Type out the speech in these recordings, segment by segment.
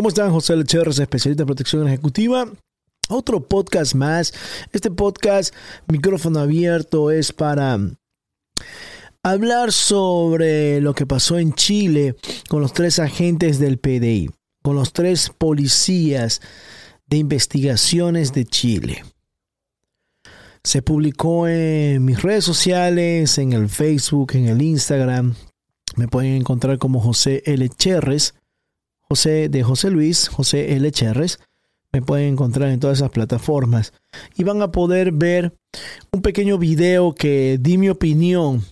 ¿Cómo están? José Lecherres, especialista en protección ejecutiva. Otro podcast más. Este podcast, micrófono abierto, es para hablar sobre lo que pasó en Chile con los tres agentes del PDI, con los tres policías de investigaciones de Chile. Se publicó en mis redes sociales, en el Facebook, en el Instagram. Me pueden encontrar como José L. Cherres. José de José Luis, José L. Cherres. Me pueden encontrar en todas esas plataformas y van a poder ver un pequeño video que di mi opinión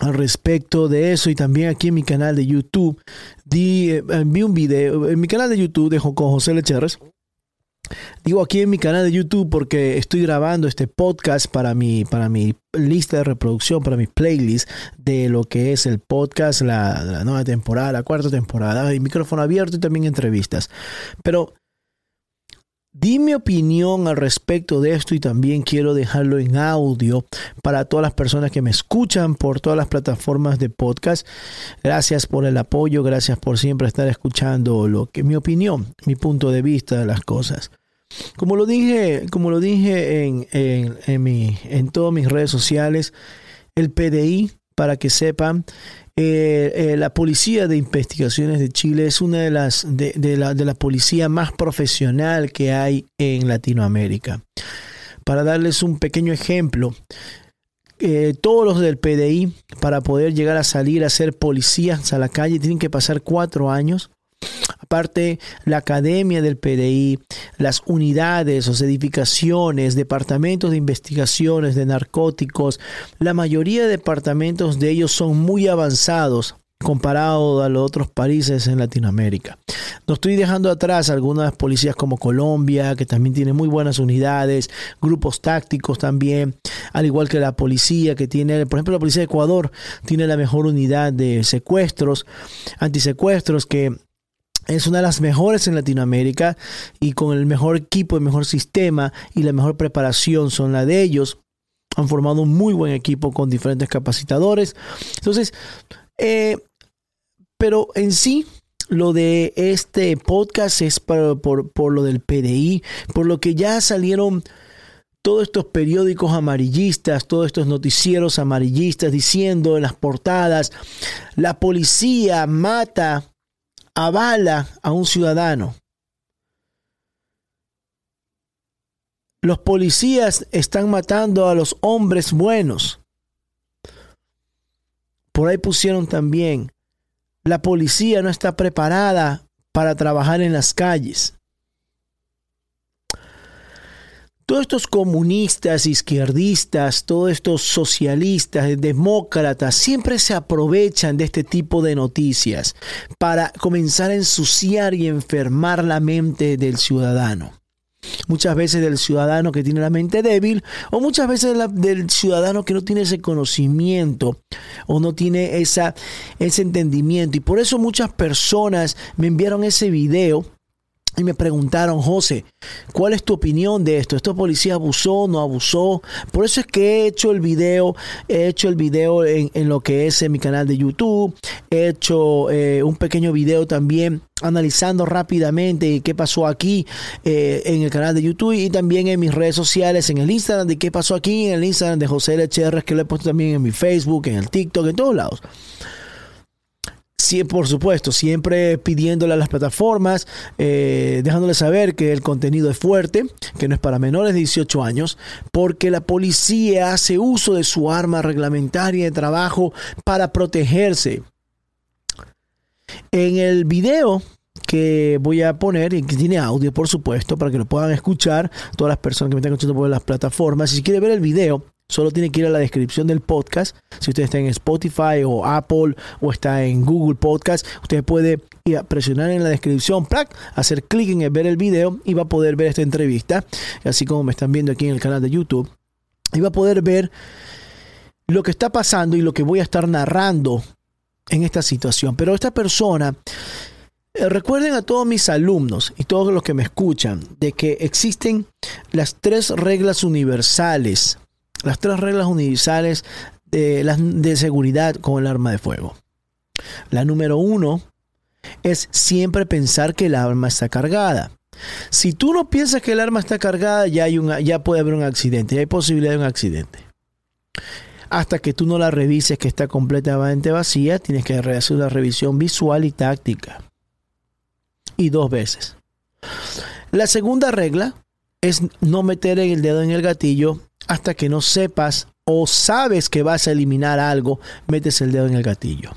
al respecto de eso y también aquí en mi canal de YouTube di, eh, vi un video en mi canal de YouTube de José L. Digo aquí en mi canal de YouTube porque estoy grabando este podcast para mi, para mi lista de reproducción, para mi playlist de lo que es el podcast, la, la nueva temporada, la cuarta temporada, y micrófono abierto y también entrevistas. Pero di mi opinión al respecto de esto y también quiero dejarlo en audio para todas las personas que me escuchan por todas las plataformas de podcast. Gracias por el apoyo, gracias por siempre estar escuchando lo que mi opinión, mi punto de vista de las cosas. Como lo dije, como lo dije en, en, mi, en todas mis redes sociales, el PDI, para que sepan, eh, eh, la Policía de Investigaciones de Chile es una de las de, la, de la policía más profesional que hay en Latinoamérica. Para darles un pequeño ejemplo, eh, todos los del PDI, para poder llegar a salir a ser policías a la calle, tienen que pasar cuatro años Aparte, la academia del PDI, las unidades, las edificaciones, departamentos de investigaciones de narcóticos, la mayoría de departamentos de ellos son muy avanzados comparado a los otros países en Latinoamérica. No estoy dejando atrás algunas policías como Colombia, que también tiene muy buenas unidades, grupos tácticos también, al igual que la policía que tiene, por ejemplo, la policía de Ecuador tiene la mejor unidad de secuestros, antisecuestros que es una de las mejores en Latinoamérica y con el mejor equipo, el mejor sistema y la mejor preparación son la de ellos. Han formado un muy buen equipo con diferentes capacitadores. Entonces, eh, pero en sí, lo de este podcast es por, por, lo del PDI, por lo que ya salieron todos estos periódicos amarillistas, todos estos noticieros amarillistas diciendo en las portadas, la policía mata avala a un ciudadano. Los policías están matando a los hombres buenos. Por ahí pusieron también, la policía no está preparada para trabajar en las calles. Todos estos comunistas, izquierdistas, todos estos socialistas, demócratas, siempre se aprovechan de este tipo de noticias para comenzar a ensuciar y enfermar la mente del ciudadano. Muchas veces del ciudadano que tiene la mente débil o muchas veces del ciudadano que no tiene ese conocimiento o no tiene esa, ese entendimiento. Y por eso muchas personas me enviaron ese video y me preguntaron, José, ¿cuál es tu opinión de esto? ¿Esto policía abusó, no abusó? Por eso es que he hecho el video, he hecho el video en, lo que es en mi canal de YouTube, he hecho eh, un pequeño video también analizando rápidamente qué pasó aquí eh, en el canal de YouTube y también en mis redes sociales, en el Instagram de qué pasó aquí, en el Instagram de José LHR, que lo he puesto también en mi Facebook, en el TikTok, en todos lados Sí, por supuesto, siempre pidiéndole a las plataformas, eh, dejándole saber que el contenido es fuerte, que no es para menores de 18 años, porque la policía hace uso de su arma reglamentaria de trabajo para protegerse. En el video que voy a poner, y que tiene audio, por supuesto, para que lo puedan escuchar todas las personas que me están escuchando por las plataformas. Si quiere ver el video, Solo tiene que ir a la descripción del podcast. Si usted está en Spotify o Apple o está en Google Podcast, usted puede ir a presionar en la descripción, hacer clic en el ver el video y va a poder ver esta entrevista, así como me están viendo aquí en el canal de YouTube. Y va a poder ver lo que está pasando y lo que voy a estar narrando en esta situación. Pero esta persona Recuerden a todos mis alumnos y todos los que me escuchan de que existen las tres reglas universales las tres reglas universales de, de seguridad con el arma de fuego. La número uno es siempre pensar que el arma está cargada. Si tú no piensas que el arma está cargada, ya, hay ya puede haber un accidente, ya hay posibilidad de un accidente. Hasta que tú no la revises que está completamente vacía, tienes que hacer una revisión visual y táctica. Y dos veces. La segunda regla es no meter el dedo en el gatillo hasta que no sepas o sabes que vas a eliminar algo, metes el dedo en el gatillo.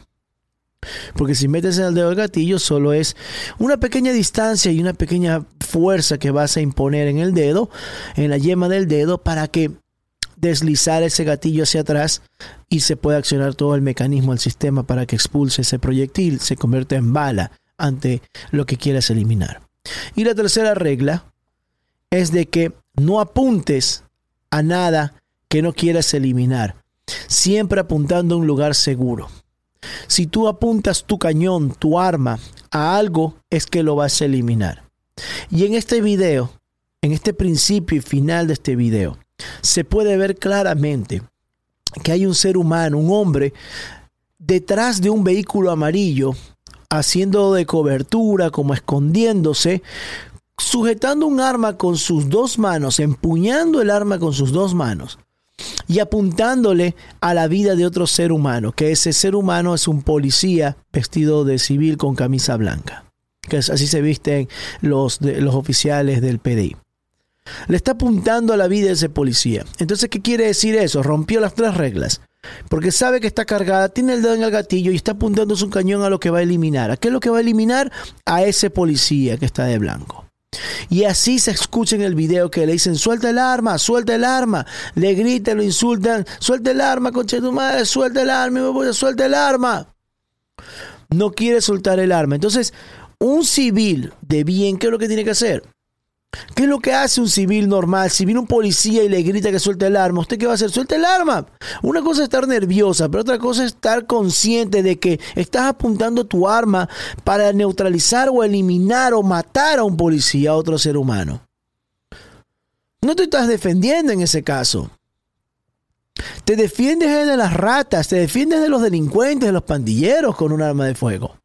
Porque si metes el dedo en el gatillo solo es una pequeña distancia y una pequeña fuerza que vas a imponer en el dedo, en la yema del dedo, para que deslizar ese gatillo hacia atrás y se pueda accionar todo el mecanismo del sistema para que expulse ese proyectil, se convierta en bala ante lo que quieras eliminar. Y la tercera regla es de que no apuntes a nada que no quieras eliminar, siempre apuntando a un lugar seguro. Si tú apuntas tu cañón, tu arma, a algo, es que lo vas a eliminar. Y en este video, en este principio y final de este video, se puede ver claramente que hay un ser humano, un hombre, detrás de un vehículo amarillo, haciendo de cobertura, como escondiéndose, sujetando un arma con sus dos manos, empuñando el arma con sus dos manos y apuntándole a la vida de otro ser humano, que ese ser humano es un policía vestido de civil con camisa blanca, que así se visten los, los oficiales del PDI. Le está apuntando a la vida de ese policía. Entonces, ¿qué quiere decir eso? Rompió las tres reglas. Porque sabe que está cargada, tiene el dedo en el gatillo y está apuntando su cañón a lo que va a eliminar. ¿A qué es lo que va a eliminar? A ese policía que está de blanco. Y así se escucha en el video que le dicen, suelta el arma, suelta el arma. Le gritan, lo insultan, suelta el arma, concha tu madre, suelta el arma, suelta el arma. No quiere soltar el arma. Entonces, un civil de bien, ¿qué es lo que tiene que hacer? ¿Qué es lo que hace un civil normal? Si viene un policía y le grita que suelte el arma, ¿usted qué va a hacer? Suelta el arma. Una cosa es estar nerviosa, pero otra cosa es estar consciente de que estás apuntando tu arma para neutralizar o eliminar o matar a un policía, a otro ser humano. No te estás defendiendo en ese caso. Te defiendes de las ratas, te defiendes de los delincuentes, de los pandilleros con un arma de fuego.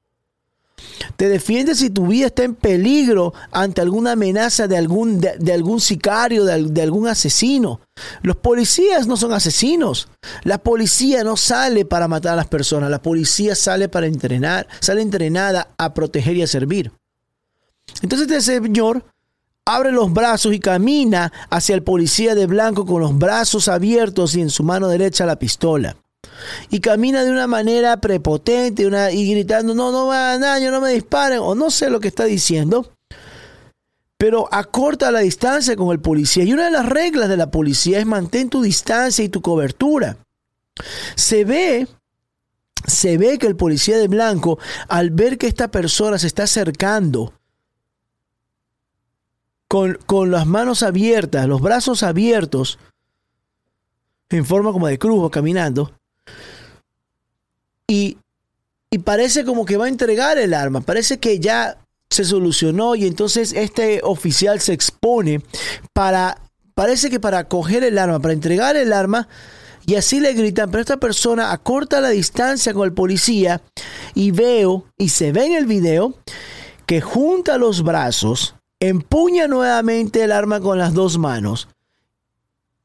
Te defiendes si tu vida está en peligro ante alguna amenaza de algún, de, algún sicario, de, algún asesino. Los policías no son asesinos. La policía no sale para matar a las personas. La policía sale para entrenar, sale entrenada a proteger y a servir. Entonces este señor abre los brazos y camina hacia el policía de blanco con los brazos abiertos y en su mano derecha la pistola y camina de una manera prepotente y gritando, no, no me hagan daño, no me disparen, o no sé lo que está diciendo, pero acorta la distancia con el policía. Y una de las reglas de la policía es mantén tu distancia y tu cobertura. Se ve, se ve que el policía de blanco, al ver que esta persona se está acercando, con, con las manos abiertas, los brazos abiertos, en forma como de cruz o caminando, y, parece como que va a entregar el arma, parece que ya se solucionó y entonces este oficial se expone para, parece que para coger el arma, para entregar el arma, y así le gritan, pero esta persona acorta la distancia con el policía y veo, y se ve en el video, que junta los brazos, empuña nuevamente el arma con las dos manos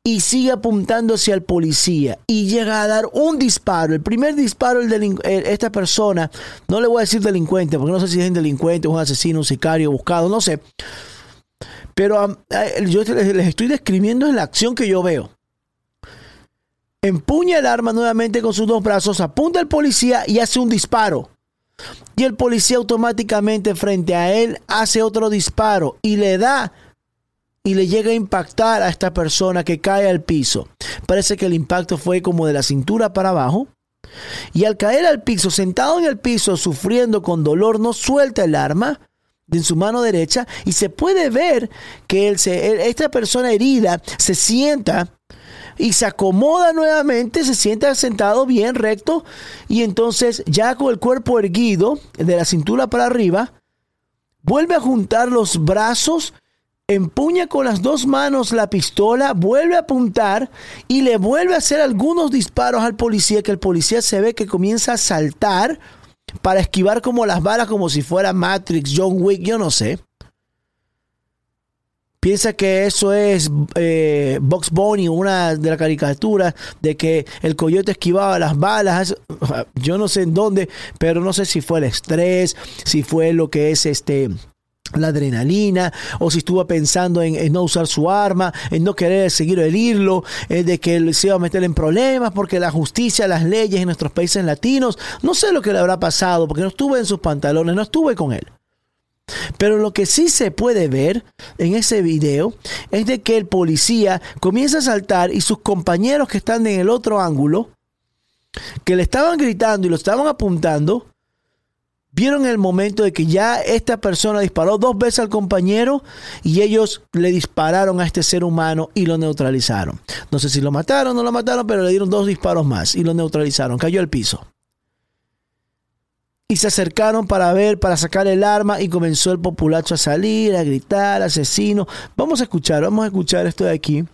y sigue apuntando hacia el policía y llega a dar un disparo. El primer disparo, el esta persona, no le voy a decir delincuente, porque no sé si es un delincuente, un asesino, un sicario, buscado, no sé. Pero yo les estoy describiendo la acción que yo veo. Empuña el arma nuevamente con sus dos brazos, apunta al policía y hace un disparo. Y el policía automáticamente frente a él hace otro disparo y le da y le llega a impactar a esta persona que cae al piso. Parece que el impacto fue como de la cintura para abajo. Y al caer al piso, sentado en el piso, sufriendo con dolor, no suelta el arma en su mano derecha y se puede ver que él se, esta persona herida se sienta y se acomoda nuevamente, se sienta sentado bien recto y entonces ya con el cuerpo erguido de la cintura para arriba, vuelve a juntar los brazos, empuña con las dos manos la pistola, vuelve a apuntar y le vuelve a hacer algunos disparos al policía que el policía se ve que comienza a saltar para esquivar como las balas como si fuera Matrix, John Wick, yo no sé piensa que eso es eh, Box Bunny, una de las caricaturas de que el coyote esquivaba las balas. Yo no sé en dónde, pero no sé si fue el estrés, si fue lo que es este la adrenalina, o si estuvo pensando en, no usar su arma, en no querer seguir el hilo, eh, de que se iba a meter en problemas porque la justicia, las leyes en nuestros países latinos, no sé lo que le habrá pasado, porque no estuve en sus pantalones, no estuve con él. Pero lo que sí se puede ver en ese video es de que el policía comienza a saltar y sus compañeros que están en el otro ángulo, que le estaban gritando y lo estaban apuntando, vieron el momento de que ya esta persona disparó dos veces al compañero y ellos le dispararon a este ser humano y lo neutralizaron. No sé si lo mataron o no lo mataron, pero le dieron dos disparos más y lo neutralizaron. Cayó al piso y se acercaron para ver, para sacar el arma y comenzó el populacho a salir, a gritar, asesino. Vamos a escuchar, vamos a escuchar esto de aquí.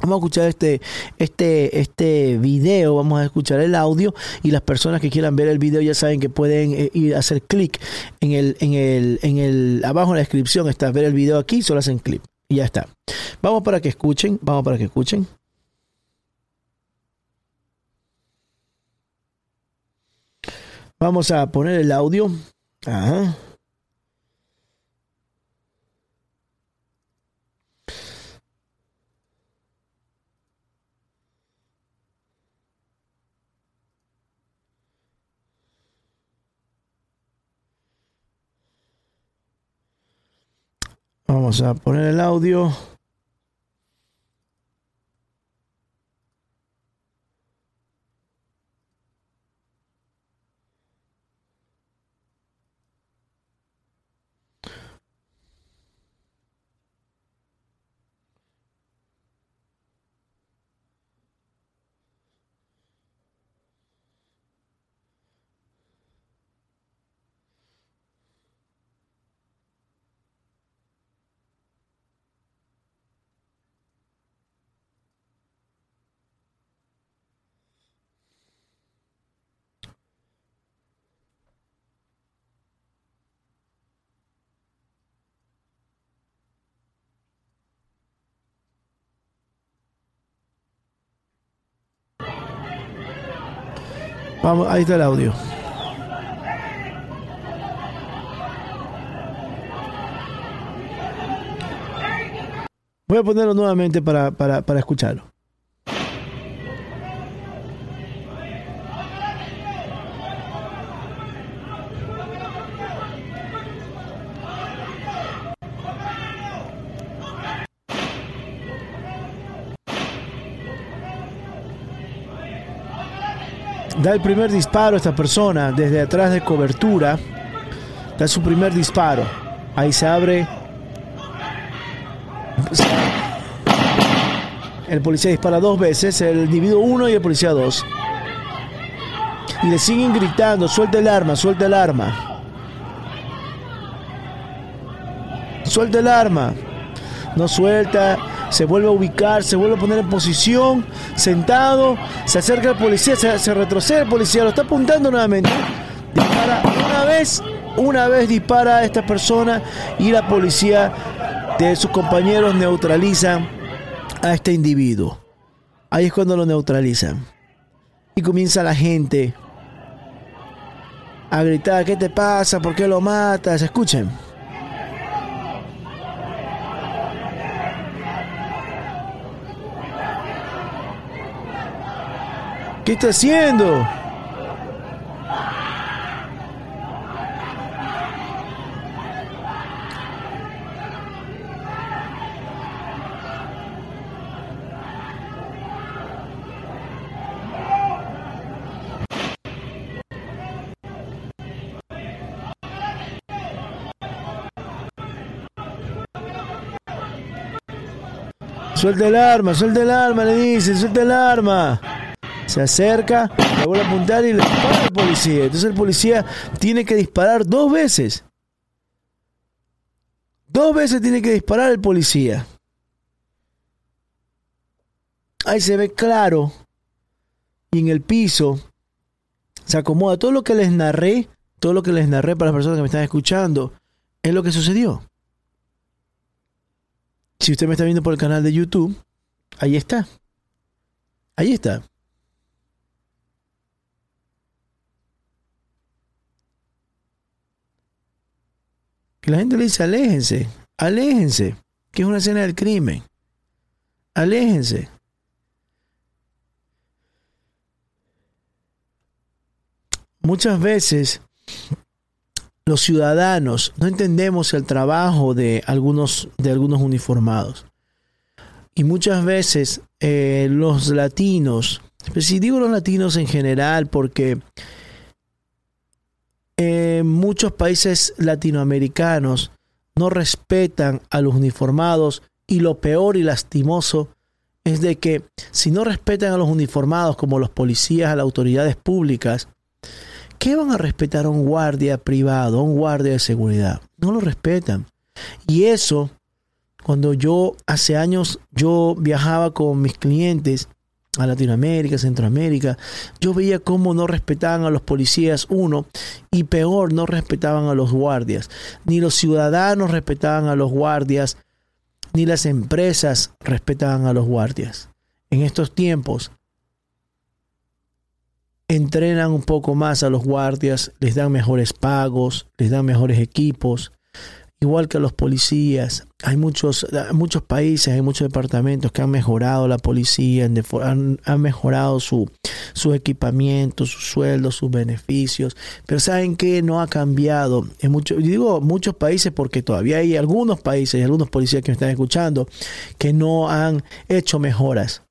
Vamos a escuchar este, este, este video, vamos a escuchar el audio y las personas que quieran ver el video ya saben que pueden eh, ir a hacer clic en el, en el, en el, abajo en la descripción está ver el video aquí, solo hacen clic y ya está. Vamos para que escuchen, vamos para que escuchen. Vamos a poner el audio. Ajá. Vamos a poner el audio. Vamos, ahí está el audio. Voy a ponerlo nuevamente para, para, para escucharlo. Da el primer disparo a esta persona desde atrás de cobertura. Da su primer disparo. Ahí se abre. El policía dispara dos veces, el individuo uno y el policía dos. Y le siguen gritando, suelta el arma, suelta el arma. Suelta el arma. No suelta, se vuelve a ubicar, se vuelve a poner en posición, sentado, se acerca al policía, se, retrocede el policía, lo está apuntando nuevamente, dispara una vez, una vez dispara a esta persona y la policía de sus compañeros neutralizan a este individuo. Ahí es cuando lo neutralizan. Y comienza la gente a gritar, ¿qué te pasa? ¿Por qué lo matas? Escuchen. ¿Qué está haciendo? Suelta el arma, suelta el arma, le dice, suelta el arma. Se acerca, le vuelve a apuntar y le dispara al policía. Entonces el policía tiene que disparar dos veces. Dos veces tiene que disparar el policía. Ahí se ve claro. Y en el piso se acomoda. Todo lo que les narré, todo lo que les narré para las personas que me están escuchando, es lo que sucedió. Si usted me está viendo por el canal de YouTube, ahí está. Ahí está. Que la gente le dice, aléjense, aléjense, que es una escena del crimen. Aléjense. Muchas veces los ciudadanos no entendemos el trabajo de algunos, de algunos uniformados. Y muchas veces eh, los latinos, pues si digo los latinos en general, porque en muchos países latinoamericanos no respetan a los uniformados y lo peor y lastimoso es de que si no respetan a los uniformados como los policías, a las autoridades públicas, qué van a respetar a un guardia privado, a un guardia de seguridad? No lo respetan. Y eso, cuando yo hace años yo viajaba con mis clientes a Latinoamérica, Centroamérica, yo veía cómo no respetaban a los policías, uno, y peor, no respetaban a los guardias. Ni los ciudadanos respetaban a los guardias, ni las empresas respetaban a los guardias. En estos tiempos, entrenan un poco más a los guardias, les dan mejores pagos, les dan mejores equipos, igual que los policías. Hay muchos, muchos países, hay muchos departamentos que han mejorado la policía, han, mejorado su, su equipamiento, sus sueldos, sus beneficios, pero saben que no ha cambiado. En muchos, digo muchos países porque todavía hay algunos países algunos policías que me están escuchando que no han hecho mejoras.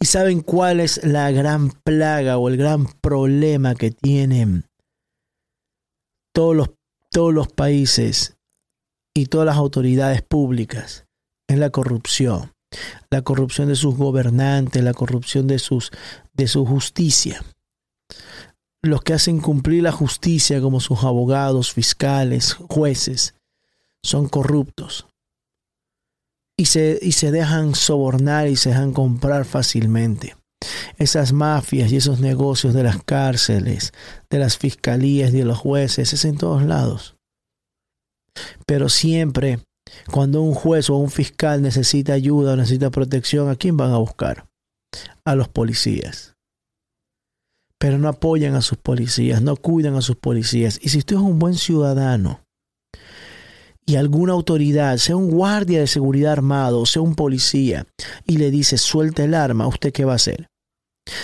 ¿Y saben cuál es la gran plaga o el gran problema que tienen todos los, todos los países y todas las autoridades públicas? Es la corrupción. La corrupción de sus gobernantes, la corrupción de, sus, de su justicia. Los que hacen cumplir la justicia como sus abogados, fiscales, jueces, son corruptos y se, y se dejan sobornar y se dejan comprar fácilmente. Esas mafias y esos negocios de las cárceles, de las fiscalías y de los jueces, es en todos lados. Pero siempre, cuando un juez o un fiscal necesita ayuda o necesita protección, ¿a quién van a buscar? A los policías. Pero no apoyan a sus policías, no cuidan a sus policías. Y si usted es un buen ciudadano, y alguna autoridad, sea un guardia de seguridad armado, sea un policía, y le dice suelta el arma, ¿usted qué va a hacer?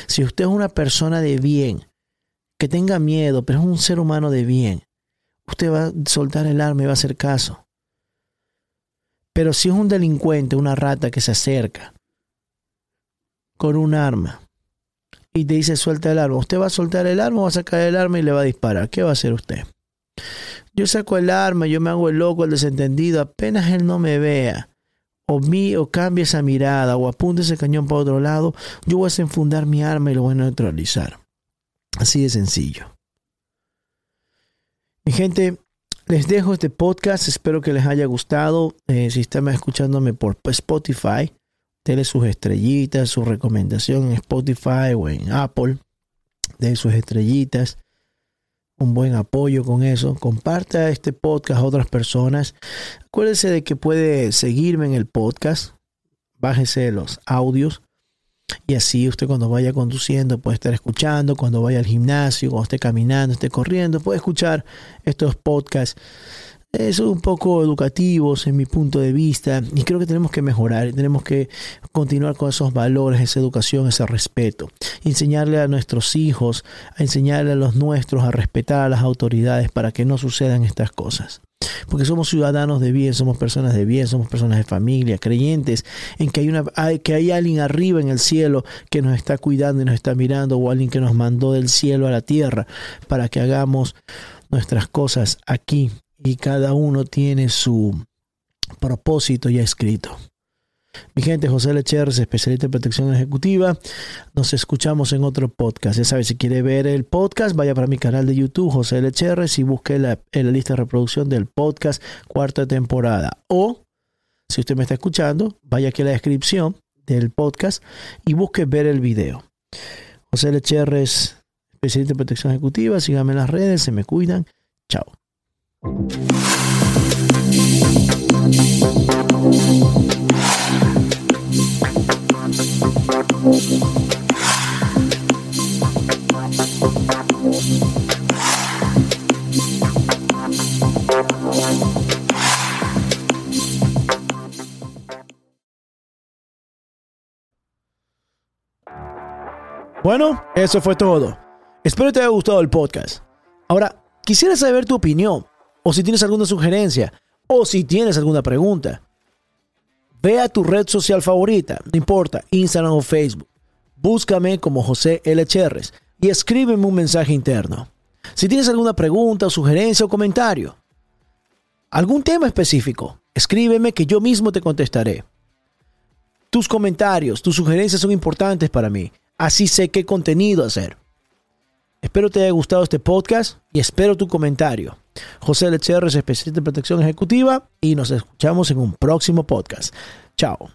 Si usted es una persona de bien, que tenga miedo, pero es un ser humano de bien, usted va a soltar el arma y va a hacer caso. Pero si es un delincuente, una rata que se acerca con un arma y te dice suelta el arma, ¿usted va a soltar el arma va a sacar el arma y le va a disparar? ¿Qué va a hacer usted? Yo saco el arma, yo me hago el loco, el desentendido, apenas él no me vea, o, mi, o cambie esa mirada, o apunte ese cañón para otro lado, yo voy a desenfundar mi arma y lo voy a neutralizar. Así de sencillo. Mi gente, les dejo este podcast, espero que les haya gustado. Eh, si están escuchándome por Spotify, denle sus estrellitas, su recomendación en Spotify o en Apple. Den sus estrellitas un buen apoyo con eso. Comparta este podcast a otras personas. Acuérdese de que puede seguirme en el podcast. bájese los audios y así usted cuando vaya conduciendo puede estar escuchando, cuando vaya al gimnasio, cuando esté caminando, esté corriendo, puede escuchar estos podcasts. Son un poco educativos en mi punto de vista y creo que tenemos que mejorar, tenemos que continuar con esos valores, esa educación, ese respeto. Enseñarle a nuestros hijos, a enseñarle a los nuestros a respetar a las autoridades para que no sucedan estas cosas porque somos ciudadanos de bien, somos personas de bien, somos personas de familia, creyentes en que hay, una, que hay alguien arriba en el cielo que nos está cuidando y nos está mirando, o alguien que nos mandó del cielo a la tierra para que hagamos nuestras cosas aquí y cada uno tiene su propósito ya escrito. Mi gente, José Lecheres, especialista en protección ejecutiva. Nos escuchamos en otro podcast. Ya sabes, si quiere ver el podcast, vaya para mi canal de YouTube, José Lecheres, y busque la, en la lista de reproducción del podcast cuarta temporada. O, si usted me está escuchando, vaya aquí a la descripción del podcast y busque ver el video. José Lecheres, especialista en protección ejecutiva. Síganme en las redes, se me cuidan. Chao. Bueno, eso fue todo. Espero te haya gustado el podcast. Ahora, quisiera saber tu opinión, o si tienes alguna sugerencia, o si tienes alguna pregunta. Ve a tu red social favorita, no importa, Instagram o Facebook. Búscame como José L. Cherres y escríbeme un mensaje interno. Si tienes alguna pregunta, sugerencia o comentario, algún tema específico, escríbeme que yo mismo te contestaré. Tus comentarios, tus sugerencias son importantes para mí Así sé qué contenido hacer. Espero te haya gustado este podcast y espero tu comentario. José Lecher es especialista en protección ejecutiva y nos escuchamos en un próximo podcast. Chao.